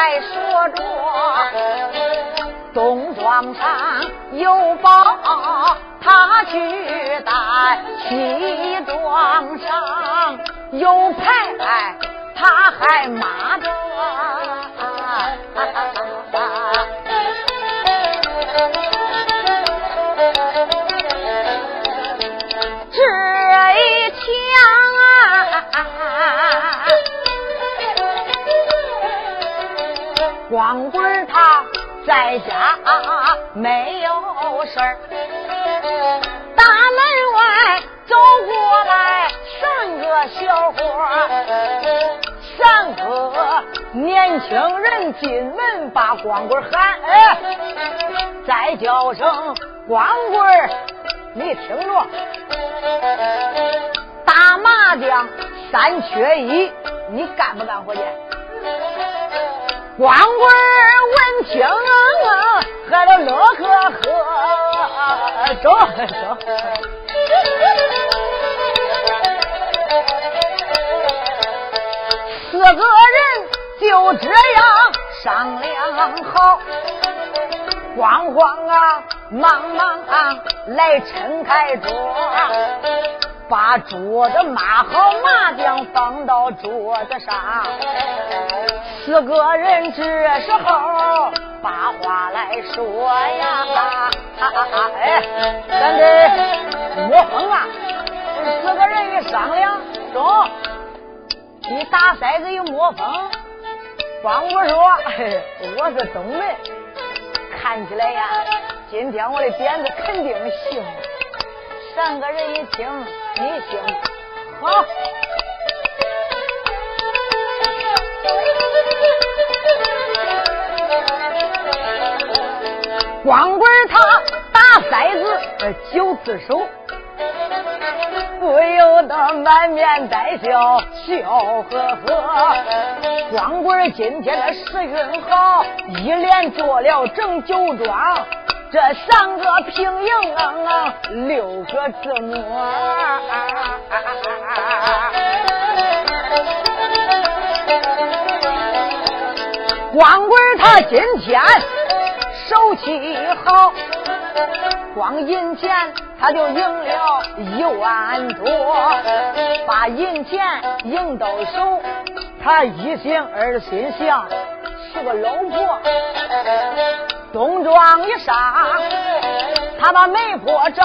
还说着东庄上有宝，他去带；西庄上有牌，他还骂着。光棍他在家没有事儿，大门外走过来三个小伙三个年轻人进门把光棍喊，哎，再叫声光棍你听着，打麻将三缺一，你干不干活去？光棍闻听，还都乐呵呵，走走。四个人就这样商量好，慌慌啊，忙忙啊，来撑开桌。把桌子码好，麻将放到桌子上。四个人这时候把话来说呀，哈哈哈哎，咱得摸风啊！四个人一商量，中，你打骰子一摸风，光我说，我是东门，看起来呀，今天我的点子肯定行。三个人一听。你行，好。光棍他打骰子九次手，不由得满面带笑，笑呵呵。光棍今天的时运好，一连做了整九庄。这三个平营，六个字母。光棍他今天手气好，光银钱他就赢了一万多，把银钱赢到手，他一心二心想娶个老婆。冬装一上，他把媒婆找，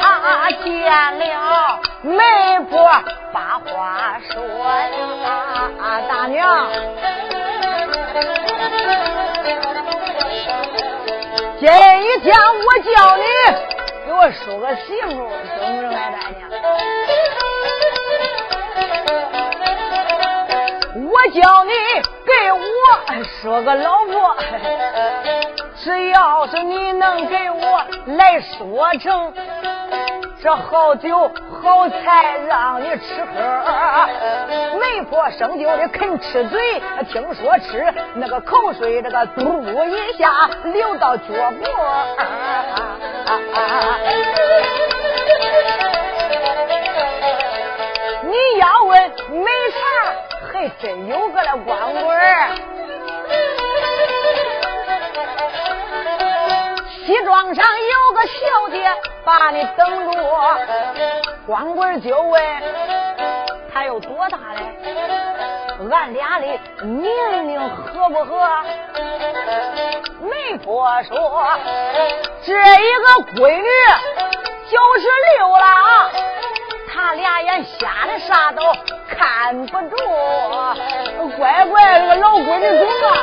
他见了媒婆，把话说呀，大娘，今天我叫你给我说个媳妇，怎么着来，大娘？我叫你给我说个老婆。只要是你能给我来说成这好酒好菜让你吃喝，媒婆生就的肯吃嘴，听说吃那个口水这个嘟一下流到脚脖。你要问没啥，还真有个了光棍。西庄上有个小姐把你等着，光棍就问他有多大嘞？俺俩的年龄合不合？媒婆说这一个闺女九十六了，他俩眼瞎的啥都看不着，乖乖这个老闺女中啊！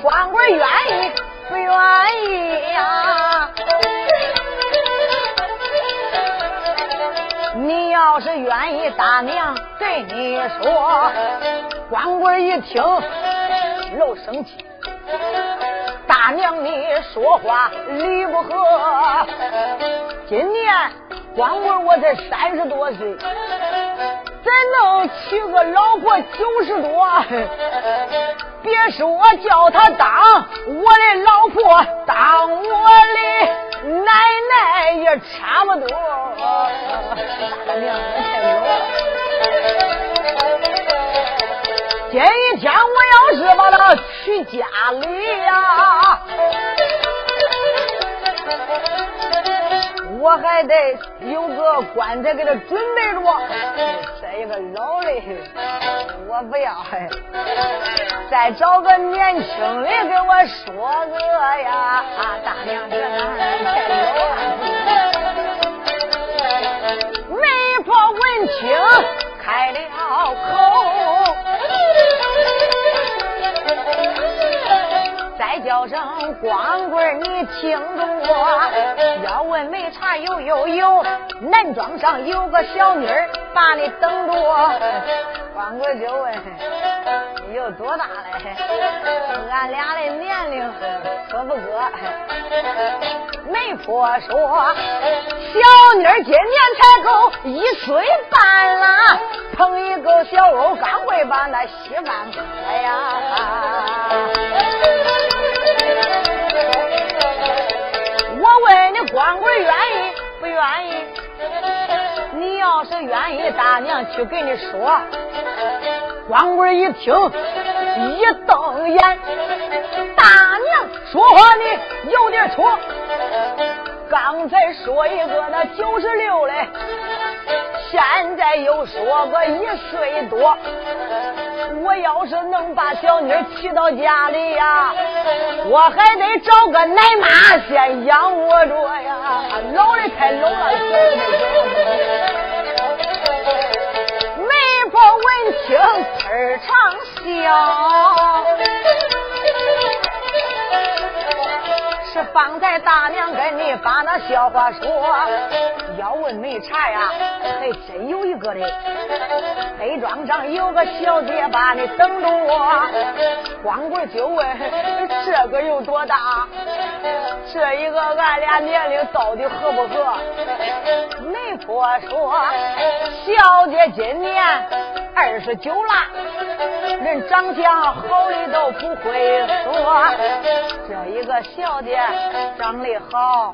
光棍愿意不愿意呀？你要是愿意，大娘对你说。光棍一听，老生气。大娘，你说话理不合。今年光棍我才三十多岁，怎能娶个老婆九十多？别说叫他当我的老婆，当我的奶奶也差不多。今天我要是把他娶家里呀。我还得有个棺材给他准备着，一个老的我不要，再找个年轻的给我说个呀，啊大娘这男人太老了。媒婆闻听开了口。叫声光棍，你听着我，要问没茶有有有，男装上有个小妮儿把你等着我。光棍就问你有多大嘞？俺俩的年龄可不哥？媒婆说小妮儿今年才够一岁半了，碰一个小欧刚会把那稀饭喝呀。光棍愿意不愿意？你要是愿意，大娘去给你说。光棍一听，一瞪眼，大娘说话你有点错。刚才说一个那九十六嘞，现在又说个一岁多。我要是能把小妮娶到家里呀，我还得找个奶妈先养活着呀。老的太老了，小的媒婆闻听，儿长笑。是方才大娘跟你把那笑话说，要问没茶呀，还真有一个的。黑庄上有个小姐把你等着我，光棍就问这个有多大？这一个俺俩年龄到底合不合？媒婆说，小姐今年二十九了，人长相好的都不会说，这一个小姐。长得好，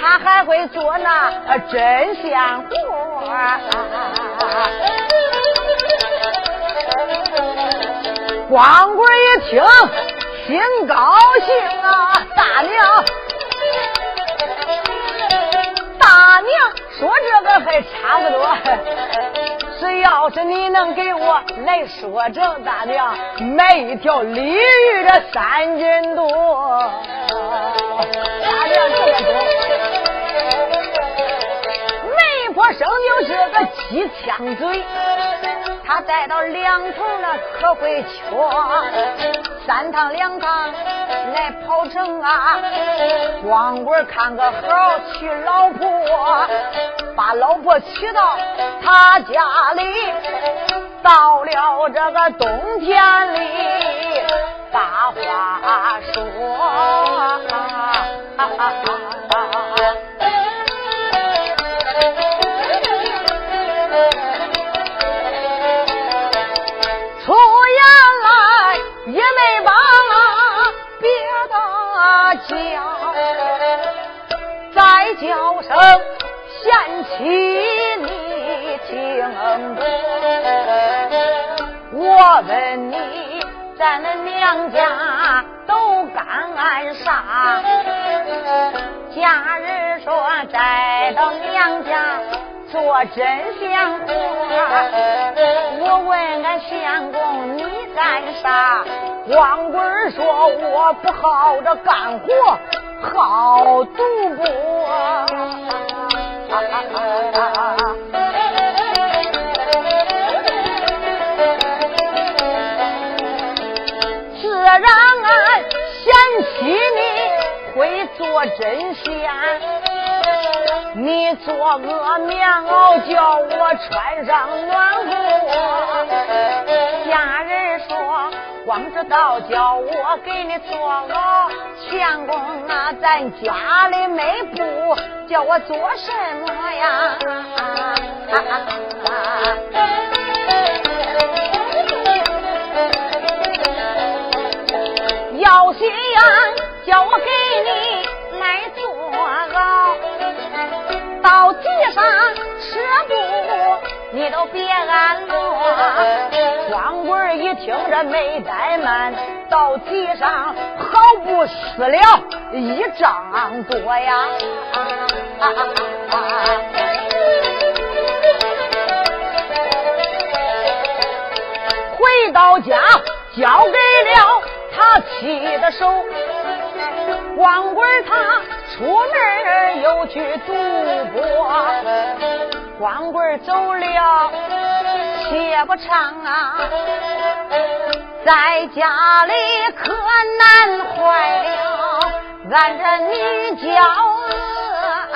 他还会做那针线活。光棍一听，心高兴啊！大娘，大娘说这个还差不多。只要是你能给我来说成，大娘买一条鲤鱼的三斤多。大娘这么说，媒婆生就是个鸡枪嘴，他带到两头那可会缺，三趟两趟来跑城啊，光棍看个好娶老婆，把老婆娶到他家里，到了这个冬天里。把话说，叫，再叫声贤妻，你听着，我问你。咱们娘家都干啥？家人说再到娘家做针线活。我问俺相公你干啥？光棍说我不好这干活，好赌博。让俺嫌弃你会做针线，你做个棉袄叫我穿上暖和。家人说光知道叫我给你做袄，相公啊，咱家里没布，叫我做什么呀？心眼，叫我给你来坐牢。到地上吃不，你都别安乐。光棍一听这没怠慢，到地上好不死了一丈多呀！回到家，交给了他妻的手。光棍他出门又去赌博，光棍走了且不长啊，在家里可难坏了俺这女娇啊。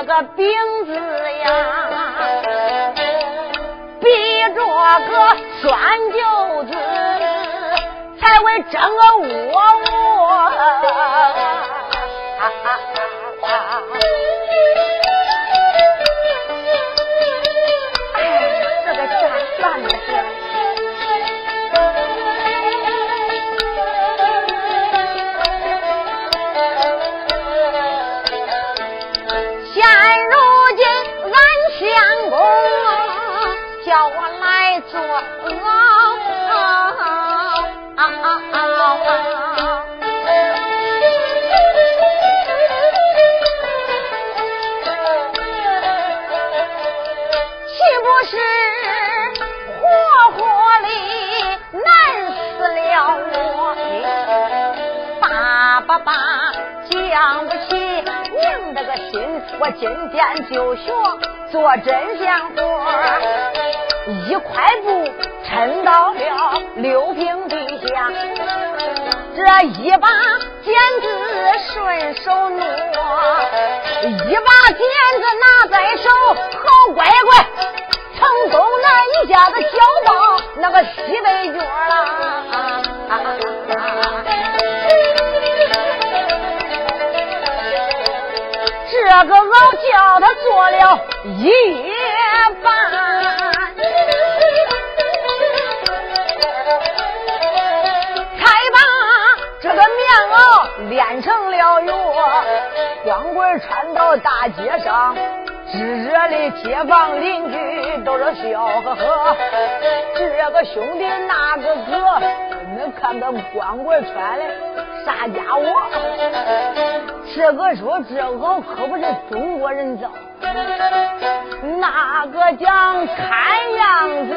这个饼子呀。比着个酸酒子才会整个窝窝。我岂不是活活的难死了？我爸爸爸讲不起您的个心，我今天就学做针线活。一块布抻到了六平地下，这一把剪子顺手挪，一把剪子拿在手，好乖乖，从东南一下子交到那个西北角了。这个熬叫他做了一夜半，这个棉袄炼成了药。光棍穿到大街上，炙热的街坊邻居都是笑呵呵。这个兄弟那个哥，你看他光棍穿的啥家伙？这个说这袄可不是中国人造，那个讲看样子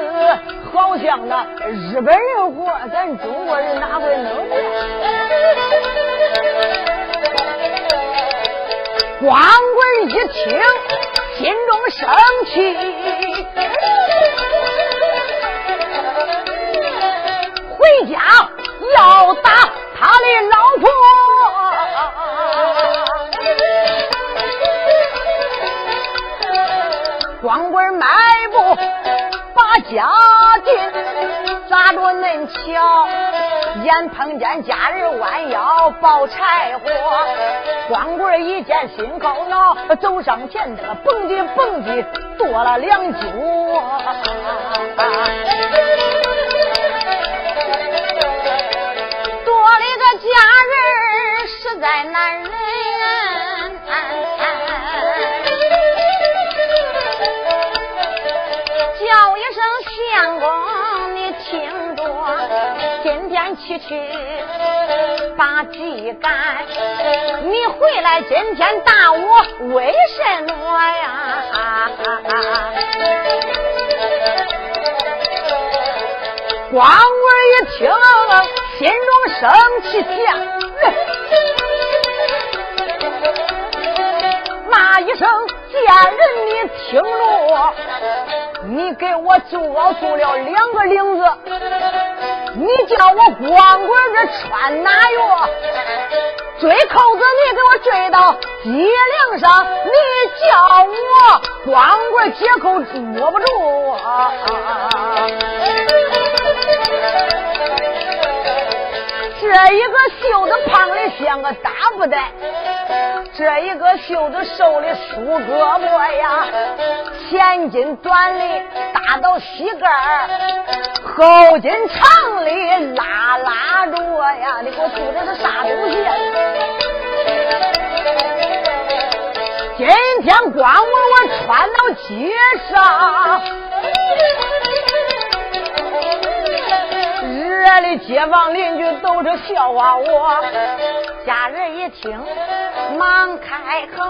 好像那日本人活，咱中国人哪会弄？光棍一听，心中生气，碰见家人弯腰抱柴火，光棍一见心高恼，走上前这个蹦迪蹦迪跺了两脚。多了个家人实在难忍。上去把鸡赶。你回来今天打我为什么呀？光棍一听，心中生气呀，骂一声：“贱人，你听着，你给我做做了两个领子，你叫我光棍这穿哪哟？追扣子，你给我追到脊梁上，你叫我光棍解扣捉不住啊！”这一个袖子胖的像个大布袋，这一个袖子瘦的梳胳膊呀，前襟短的大到膝盖后襟长的拉拉着呀，你给我说的是啥东西？今天光我我穿到街上。这里街坊邻居都是笑话我，家人一听忙开口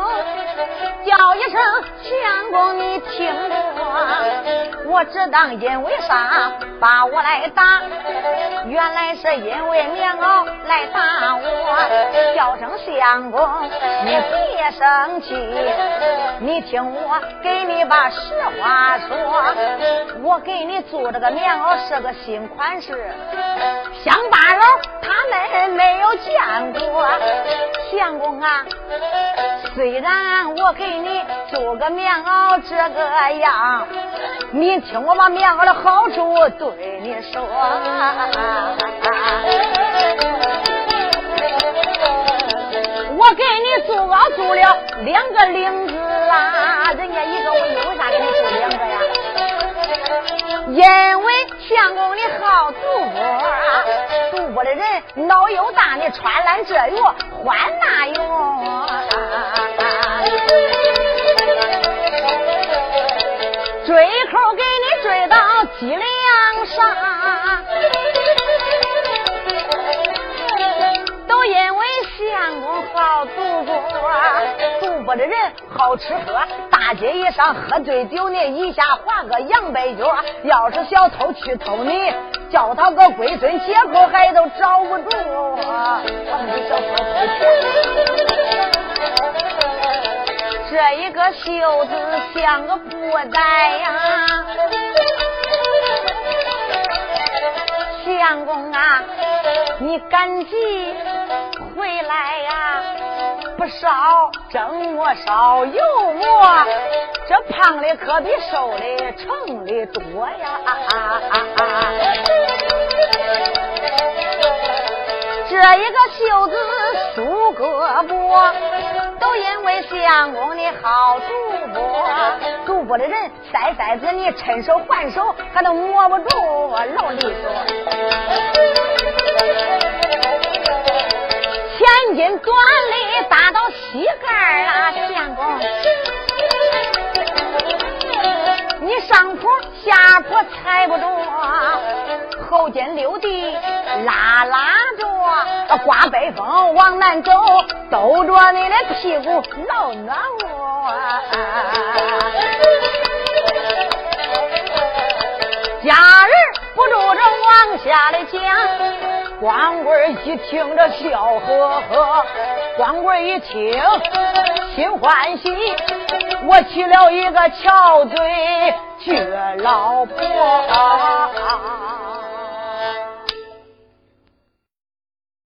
叫一声相公，你听着，我只当因为啥把我来打，原来是因为棉袄来打我，叫声相公，你别生气，你听我给你把实话说，我给你做这个棉袄是个新款式。乡巴佬他们没有见过相公啊，虽然我给你做个棉袄这个样，你听我把棉袄的好处对你说。我给你做做了两个领子啦，人家一个我为啥给你做两个呀？因为相公你好赌博，赌博的人脑又大，你穿烂这药换那用？这人好吃喝。大街一上喝醉酒，呢一下划个洋白脚。要是小偷去偷你，叫他个龟孙解口还都找不住。这一个袖子像个布袋呀，相公啊，你赶紧回来呀！烧蒸馍烧油馍，这胖的可比瘦的成的多呀！啊啊啊啊这一个袖子梳胳膊，都因为相公你好赌博，赌博的人塞塞子你趁手还手，还都摸不住老利索。前襟短的打到膝盖啦，相公，你上坡下坡踩不着，后肩溜地拉拉着，刮北风往南走，兜着你的屁股老暖和。家人不住着往下的讲。光棍一听这笑呵呵，光棍一听心欢喜，我娶了一个翘嘴倔老婆。